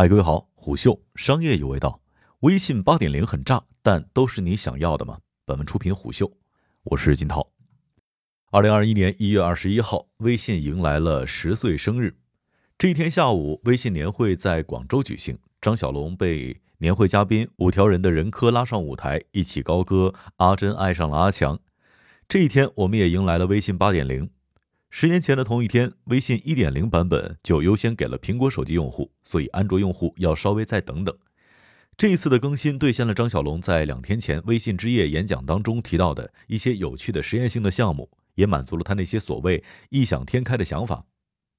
嗨，各位好，虎嗅商业有味道。微信八点零很炸，但都是你想要的吗？本文出品虎嗅，我是金涛。二零二一年一月二十一号，微信迎来了十岁生日。这一天下午，微信年会在广州举行，张小龙被年会嘉宾五条人的任科拉上舞台，一起高歌《阿珍爱上了阿强》。这一天，我们也迎来了微信八点零。十年前的同一天，微信一点零版本就优先给了苹果手机用户，所以安卓用户要稍微再等等。这一次的更新兑现了张小龙在两天前微信之夜演讲当中提到的一些有趣的实验性的项目，也满足了他那些所谓异想天开的想法。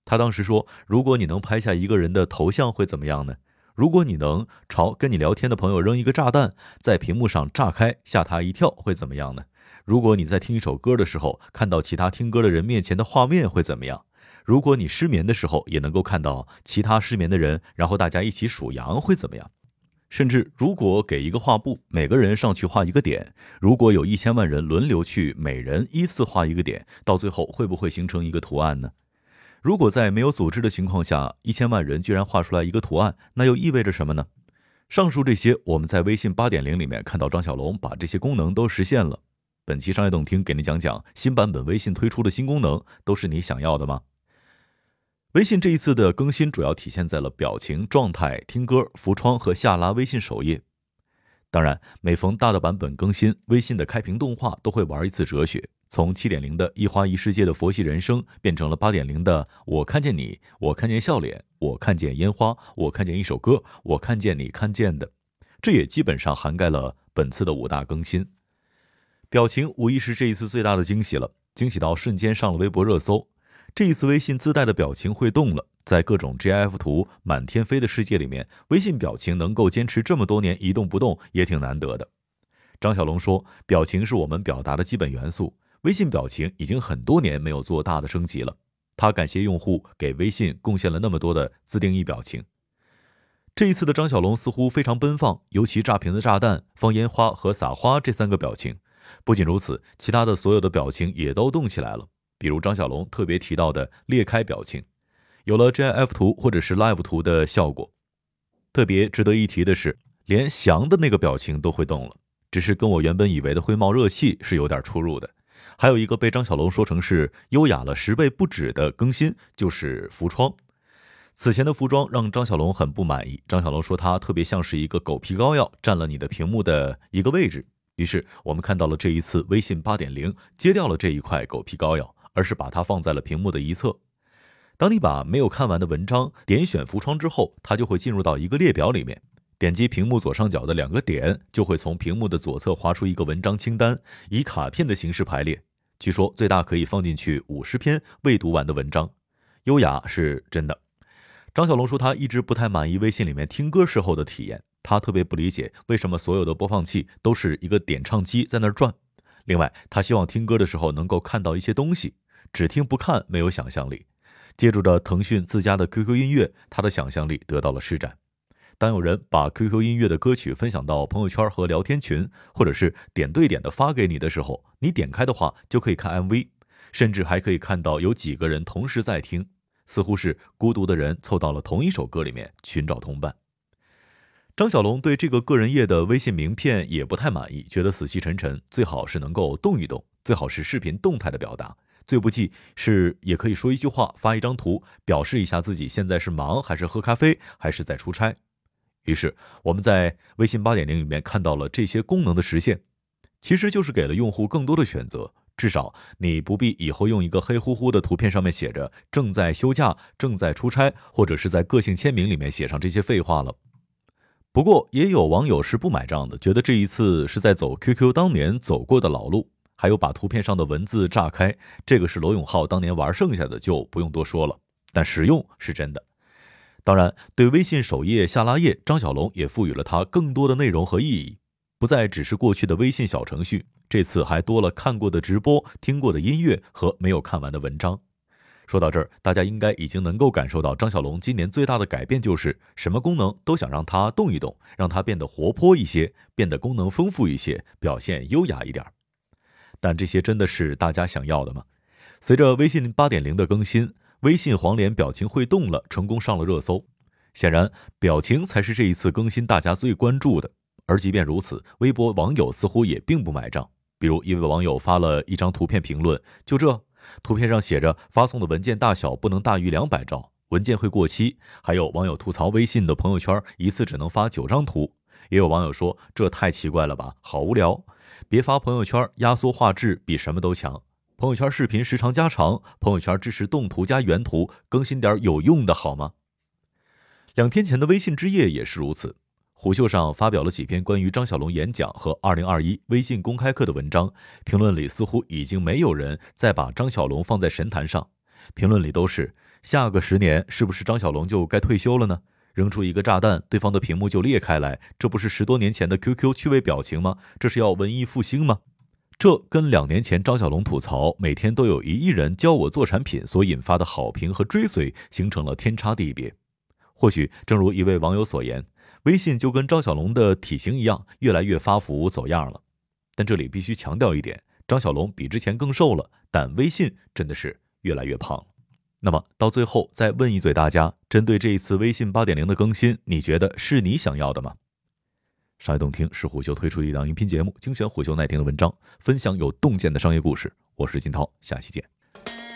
他当时说：“如果你能拍下一个人的头像，会怎么样呢？如果你能朝跟你聊天的朋友扔一个炸弹，在屏幕上炸开，吓他一跳，会怎么样呢？”如果你在听一首歌的时候，看到其他听歌的人面前的画面会怎么样？如果你失眠的时候也能够看到其他失眠的人，然后大家一起数羊会怎么样？甚至如果给一个画布，每个人上去画一个点，如果有一千万人轮流去，每人依次画一个点，到最后会不会形成一个图案呢？如果在没有组织的情况下，一千万人居然画出来一个图案，那又意味着什么呢？上述这些，我们在微信八点零里面看到张小龙把这些功能都实现了。本期商业动听给您讲讲新版本微信推出的新功能，都是你想要的吗？微信这一次的更新主要体现在了表情、状态、听歌、浮窗和下拉微信首页。当然，每逢大的版本更新，微信的开屏动画都会玩一次哲学，从七点零的一花一世界的佛系人生，变成了八点零的我看见你，我看见笑脸，我看见烟花，我看见一首歌，我看见你看见的。这也基本上涵盖了本次的五大更新。表情无疑是这一次最大的惊喜了，惊喜到瞬间上了微博热搜。这一次微信自带的表情会动了，在各种 GIF 图满天飞的世界里面，微信表情能够坚持这么多年一动不动也挺难得的。张小龙说：“表情是我们表达的基本元素，微信表情已经很多年没有做大的升级了。”他感谢用户给微信贡献了那么多的自定义表情。这一次的张小龙似乎非常奔放，尤其炸瓶子炸弹、放烟花和撒花这三个表情。不仅如此，其他的所有的表情也都动起来了。比如张小龙特别提到的裂开表情，有了 GIF 图或者是 Live 图的效果。特别值得一提的是，连翔的那个表情都会动了，只是跟我原本以为的会冒热气是有点出入的。还有一个被张小龙说成是优雅了十倍不止的更新，就是浮窗。此前的服装让张小龙很不满意，张小龙说他特别像是一个狗皮膏药，占了你的屏幕的一个位置。于是我们看到了这一次微信八点零揭掉了这一块狗皮膏药，而是把它放在了屏幕的一侧。当你把没有看完的文章点选浮窗之后，它就会进入到一个列表里面。点击屏幕左上角的两个点，就会从屏幕的左侧划出一个文章清单，以卡片的形式排列。据说最大可以放进去五十篇未读完的文章，优雅是真的。张小龙说他一直不太满意微信里面听歌时候的体验。他特别不理解为什么所有的播放器都是一个点唱机在那儿转。另外，他希望听歌的时候能够看到一些东西，只听不看没有想象力。借助着腾讯自家的 QQ 音乐，他的想象力得到了施展。当有人把 QQ 音乐的歌曲分享到朋友圈和聊天群，或者是点对点的发给你的时候，你点开的话就可以看 MV，甚至还可以看到有几个人同时在听，似乎是孤独的人凑到了同一首歌里面寻找同伴。张小龙对这个个人页的微信名片也不太满意，觉得死气沉沉，最好是能够动一动，最好是视频动态的表达。最不济是也可以说一句话，发一张图，表示一下自己现在是忙还是喝咖啡还是在出差。于是我们在微信八点零里面看到了这些功能的实现，其实就是给了用户更多的选择，至少你不必以后用一个黑乎乎的图片上面写着正在休假、正在出差，或者是在个性签名里面写上这些废话了。不过，也有网友是不买账的，觉得这一次是在走 QQ 当年走过的老路。还有把图片上的文字炸开，这个是罗永浩当年玩剩下的，就不用多说了。但实用是真的。当然，对微信首页下拉页，张小龙也赋予了它更多的内容和意义，不再只是过去的微信小程序，这次还多了看过的直播、听过的音乐和没有看完的文章。说到这儿，大家应该已经能够感受到张小龙今年最大的改变就是什么功能都想让它动一动，让它变得活泼一些，变得功能丰富一些，表现优雅一点。但这些真的是大家想要的吗？随着微信八点零的更新，微信黄脸表情会动了，成功上了热搜。显然，表情才是这一次更新大家最关注的。而即便如此，微博网友似乎也并不买账。比如，一位网友发了一张图片评论：“就这，图片上写着发送的文件大小不能大于两百兆，文件会过期。”还有网友吐槽微信的朋友圈一次只能发九张图。也有网友说：“这太奇怪了吧，好无聊！别发朋友圈，压缩画质比什么都强。朋友圈视频时长加长，朋友圈支持动图加原图，更新点有用的好吗？”两天前的微信之夜也是如此。虎嗅上发表了几篇关于张小龙演讲和二零二一微信公开课的文章，评论里似乎已经没有人再把张小龙放在神坛上，评论里都是下个十年是不是张小龙就该退休了呢？扔出一个炸弹，对方的屏幕就裂开来，这不是十多年前的 QQ 趣味表情吗？这是要文艺复兴吗？这跟两年前张小龙吐槽每天都有一亿人教我做产品所引发的好评和追随形成了天差地别。或许正如一位网友所言。微信就跟张小龙的体型一样，越来越发福走样了。但这里必须强调一点：张小龙比之前更瘦了，但微信真的是越来越胖。那么到最后再问一嘴大家，针对这一次微信八点零的更新，你觉得是你想要的吗？商业洞听是虎嗅推出的一档音频节目，精选虎嗅耐听的文章，分享有洞见的商业故事。我是金涛，下期见。